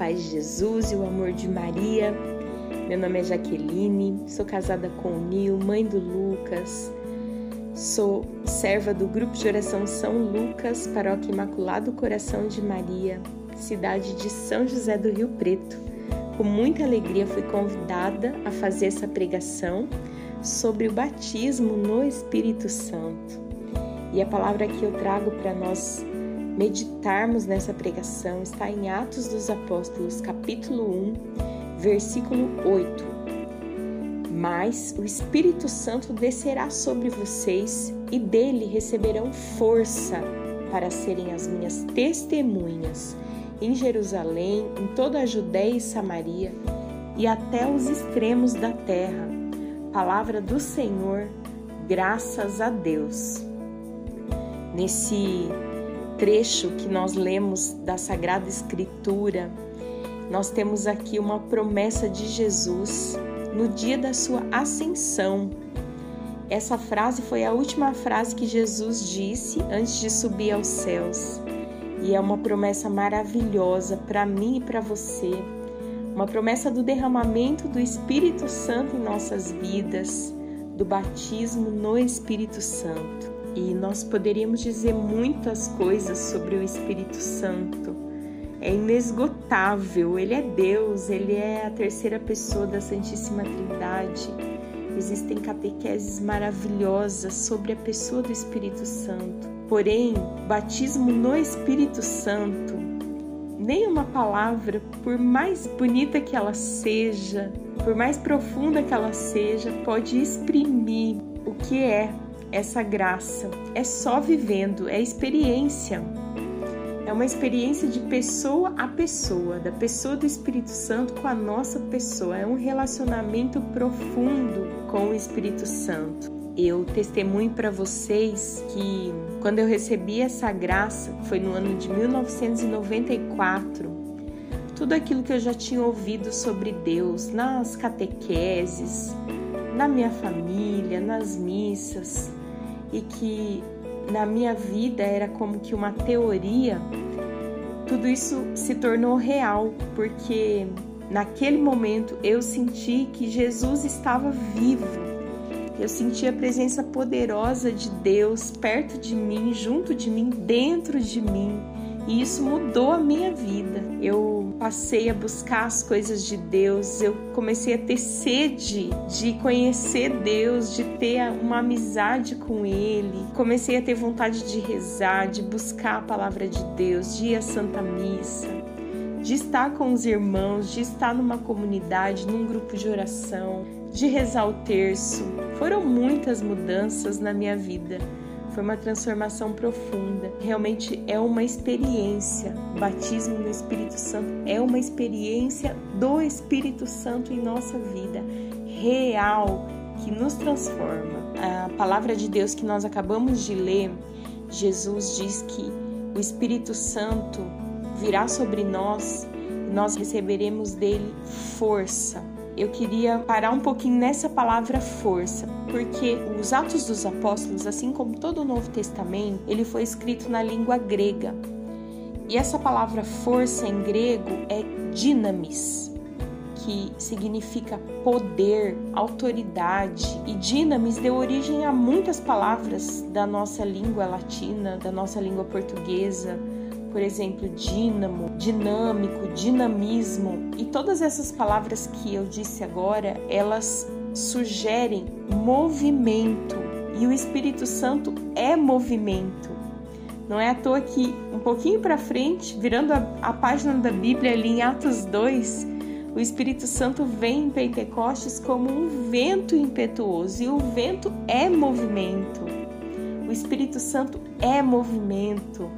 paz de Jesus e o amor de Maria. Meu nome é Jaqueline, sou casada com o Nil, mãe do Lucas. Sou serva do grupo de oração São Lucas, paróquia Imaculado Coração de Maria, cidade de São José do Rio Preto. Com muita alegria fui convidada a fazer essa pregação sobre o batismo no Espírito Santo. E a palavra que eu trago para nós meditarmos nessa pregação está em Atos dos Apóstolos, capítulo 1, versículo 8. Mas o Espírito Santo descerá sobre vocês e dele receberão força para serem as minhas testemunhas em Jerusalém, em toda a Judéia e Samaria e até os extremos da terra. Palavra do Senhor, graças a Deus. Nesse trecho que nós lemos da Sagrada Escritura, nós temos aqui uma promessa de Jesus no dia da sua ascensão. Essa frase foi a última frase que Jesus disse antes de subir aos céus. E é uma promessa maravilhosa para mim e para você. Uma promessa do derramamento do Espírito Santo em nossas vidas, do batismo no Espírito Santo. E nós poderíamos dizer muitas coisas sobre o Espírito Santo. É inesgotável, ele é Deus, ele é a terceira pessoa da Santíssima Trindade. Existem catequeses maravilhosas sobre a pessoa do Espírito Santo. Porém, batismo no Espírito Santo, nem uma palavra, por mais bonita que ela seja, por mais profunda que ela seja, pode exprimir o que é essa graça. É só vivendo, é experiência. É uma experiência de pessoa a pessoa, da pessoa do Espírito Santo com a nossa pessoa. É um relacionamento profundo com o Espírito Santo. Eu testemunho para vocês que quando eu recebi essa graça, foi no ano de 1994, tudo aquilo que eu já tinha ouvido sobre Deus nas catequeses, na minha família, nas missas, e que na minha vida era como que uma teoria, tudo isso se tornou real, porque naquele momento eu senti que Jesus estava vivo. Eu senti a presença poderosa de Deus perto de mim, junto de mim, dentro de mim. E isso mudou a minha vida. Eu passei a buscar as coisas de Deus, eu comecei a ter sede de conhecer Deus, de ter uma amizade com Ele. Comecei a ter vontade de rezar, de buscar a palavra de Deus, de ir à Santa Missa, de estar com os irmãos, de estar numa comunidade, num grupo de oração, de rezar o terço. Foram muitas mudanças na minha vida foi uma transformação profunda. Realmente é uma experiência. O batismo no Espírito Santo é uma experiência do Espírito Santo em nossa vida, real, que nos transforma. A palavra de Deus que nós acabamos de ler, Jesus diz que o Espírito Santo virá sobre nós e nós receberemos dele força eu queria parar um pouquinho nessa palavra força, porque os Atos dos Apóstolos, assim como todo o Novo Testamento, ele foi escrito na língua grega. E essa palavra força em grego é dinamis, que significa poder, autoridade. E dinamis deu origem a muitas palavras da nossa língua latina, da nossa língua portuguesa, por exemplo, dínamo, dinâmico, dinamismo. E todas essas palavras que eu disse agora, elas sugerem movimento. E o Espírito Santo é movimento. Não é à toa que um pouquinho para frente, virando a, a página da Bíblia ali em Atos 2, o Espírito Santo vem em Pentecostes como um vento impetuoso e o vento é movimento. O Espírito Santo é movimento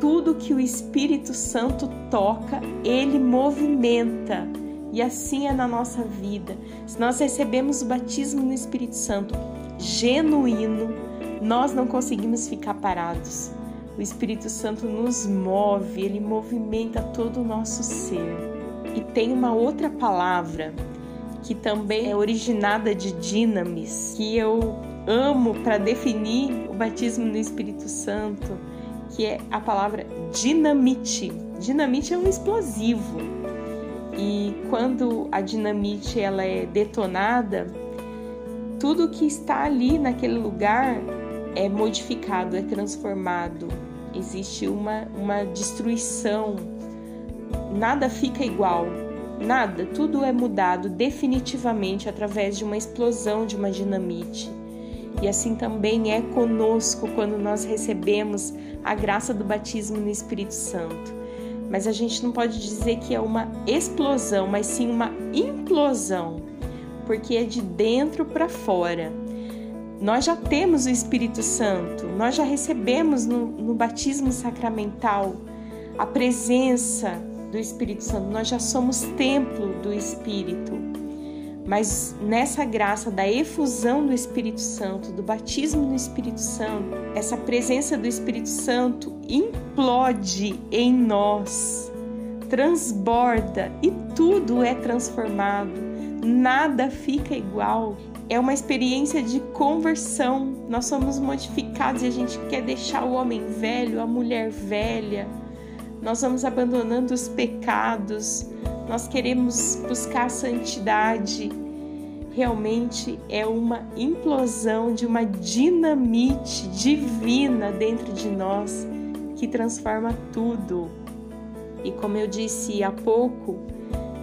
tudo que o Espírito Santo toca, ele movimenta. E assim é na nossa vida. Se nós recebemos o batismo no Espírito Santo genuíno, nós não conseguimos ficar parados. O Espírito Santo nos move, ele movimenta todo o nosso ser. E tem uma outra palavra que também é originada de dinamis, que eu amo para definir o batismo no Espírito Santo, que é a palavra dinamite. Dinamite é um explosivo. E quando a dinamite ela é detonada, tudo que está ali naquele lugar é modificado, é transformado. Existe uma, uma destruição. Nada fica igual. Nada, tudo é mudado definitivamente através de uma explosão de uma dinamite. E assim também é conosco quando nós recebemos a graça do batismo no Espírito Santo. Mas a gente não pode dizer que é uma explosão, mas sim uma implosão, porque é de dentro para fora. Nós já temos o Espírito Santo, nós já recebemos no, no batismo sacramental a presença do Espírito Santo, nós já somos templo do Espírito. Mas nessa graça da efusão do Espírito Santo, do batismo no Espírito Santo, essa presença do Espírito Santo implode em nós, transborda e tudo é transformado, nada fica igual. É uma experiência de conversão. Nós somos modificados e a gente quer deixar o homem velho, a mulher velha. Nós vamos abandonando os pecados, nós queremos buscar a santidade. Realmente é uma implosão de uma dinamite divina dentro de nós que transforma tudo. E como eu disse há pouco,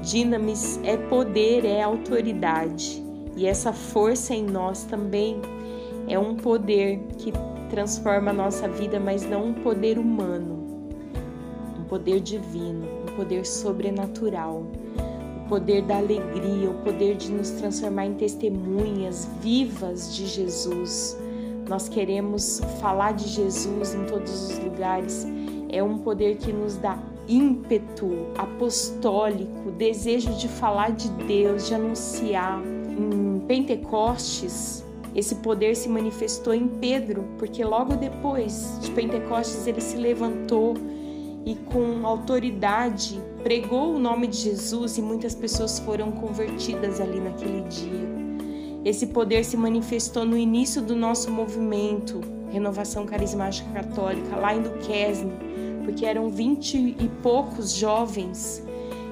dinamis é poder, é autoridade. E essa força em nós também é um poder que transforma a nossa vida, mas não um poder humano, um poder divino poder sobrenatural, o poder da alegria, o poder de nos transformar em testemunhas vivas de Jesus. Nós queremos falar de Jesus em todos os lugares. É um poder que nos dá ímpeto apostólico, desejo de falar de Deus, de anunciar. Em Pentecostes, esse poder se manifestou em Pedro, porque logo depois de Pentecostes ele se levantou e com autoridade pregou o nome de Jesus e muitas pessoas foram convertidas ali naquele dia. Esse poder se manifestou no início do nosso movimento, Renovação Carismática Católica, lá em Duquesne, porque eram vinte e poucos jovens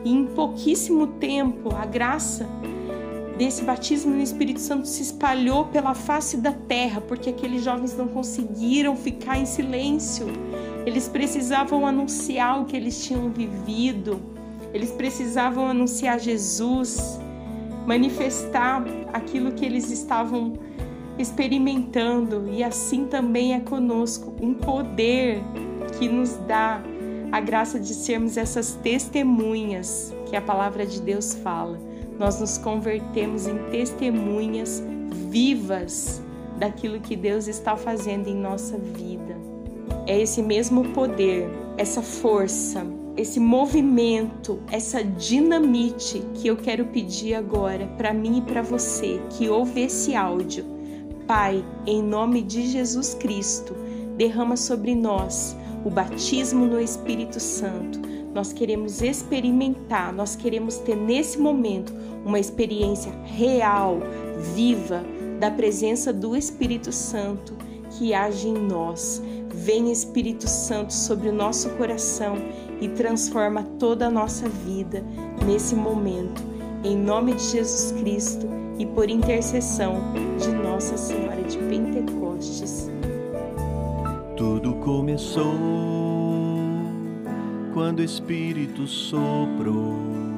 e em pouquíssimo tempo a graça desse batismo no Espírito Santo se espalhou pela face da terra, porque aqueles jovens não conseguiram ficar em silêncio eles precisavam anunciar o que eles tinham vivido, eles precisavam anunciar Jesus, manifestar aquilo que eles estavam experimentando, e assim também é conosco um poder que nos dá a graça de sermos essas testemunhas que a palavra de Deus fala. Nós nos convertemos em testemunhas vivas daquilo que Deus está fazendo em nossa vida é esse mesmo poder, essa força, esse movimento, essa dinamite que eu quero pedir agora para mim e para você que ouve esse áudio. Pai, em nome de Jesus Cristo, derrama sobre nós o batismo no Espírito Santo. Nós queremos experimentar, nós queremos ter nesse momento uma experiência real, viva da presença do Espírito Santo que age em nós. Vem Espírito Santo sobre o nosso coração e transforma toda a nossa vida nesse momento. Em nome de Jesus Cristo e por intercessão de Nossa Senhora de Pentecostes. Tudo começou quando o Espírito soprou